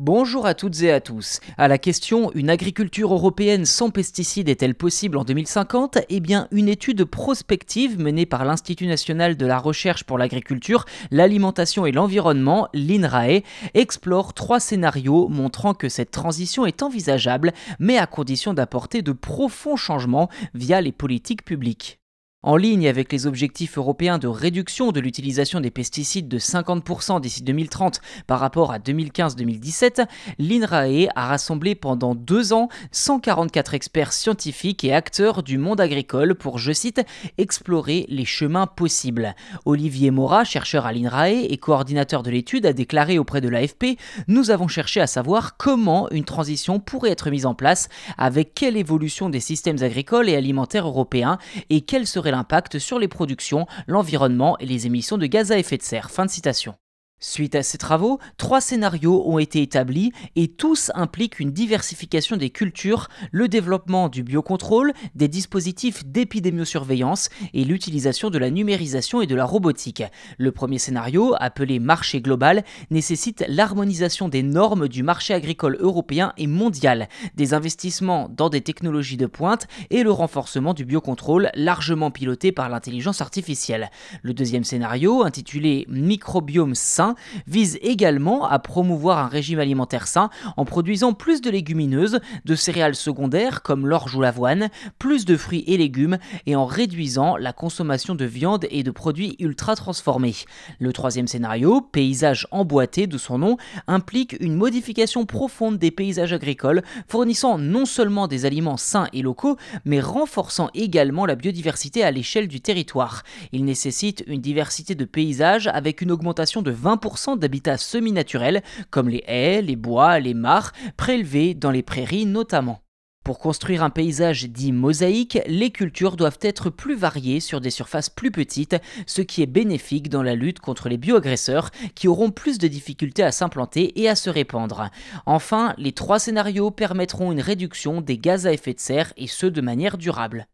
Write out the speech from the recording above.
Bonjour à toutes et à tous. À la question Une agriculture européenne sans pesticides est-elle possible en 2050 Eh bien, une étude prospective menée par l'Institut national de la recherche pour l'agriculture, l'alimentation et l'environnement, l'INRAE, explore trois scénarios montrant que cette transition est envisageable, mais à condition d'apporter de profonds changements via les politiques publiques. En ligne avec les objectifs européens de réduction de l'utilisation des pesticides de 50% d'ici 2030 par rapport à 2015-2017, l'INRAE a rassemblé pendant deux ans 144 experts scientifiques et acteurs du monde agricole pour, je cite, explorer les chemins possibles. Olivier Mora, chercheur à l'INRAE et coordinateur de l'étude, a déclaré auprès de l'AFP Nous avons cherché à savoir comment une transition pourrait être mise en place, avec quelle évolution des systèmes agricoles et alimentaires européens et quelle l'impact sur les productions, l'environnement et les émissions de gaz à effet de serre. Fin de citation. Suite à ces travaux, trois scénarios ont été établis et tous impliquent une diversification des cultures, le développement du biocontrôle, des dispositifs d'épidémiosurveillance et l'utilisation de la numérisation et de la robotique. Le premier scénario, appelé marché global, nécessite l'harmonisation des normes du marché agricole européen et mondial, des investissements dans des technologies de pointe et le renforcement du biocontrôle largement piloté par l'intelligence artificielle. Le deuxième scénario, intitulé microbiome sain, vise également à promouvoir un régime alimentaire sain en produisant plus de légumineuses, de céréales secondaires comme l'orge ou l'avoine, plus de fruits et légumes et en réduisant la consommation de viande et de produits ultra transformés. Le troisième scénario, paysage emboîté de son nom, implique une modification profonde des paysages agricoles, fournissant non seulement des aliments sains et locaux, mais renforçant également la biodiversité à l'échelle du territoire. Il nécessite une diversité de paysages avec une augmentation de 20 d'habitats semi-naturels comme les haies, les bois, les mares, prélevés dans les prairies notamment. Pour construire un paysage dit mosaïque, les cultures doivent être plus variées sur des surfaces plus petites, ce qui est bénéfique dans la lutte contre les bioagresseurs qui auront plus de difficultés à s'implanter et à se répandre. Enfin, les trois scénarios permettront une réduction des gaz à effet de serre et ce de manière durable.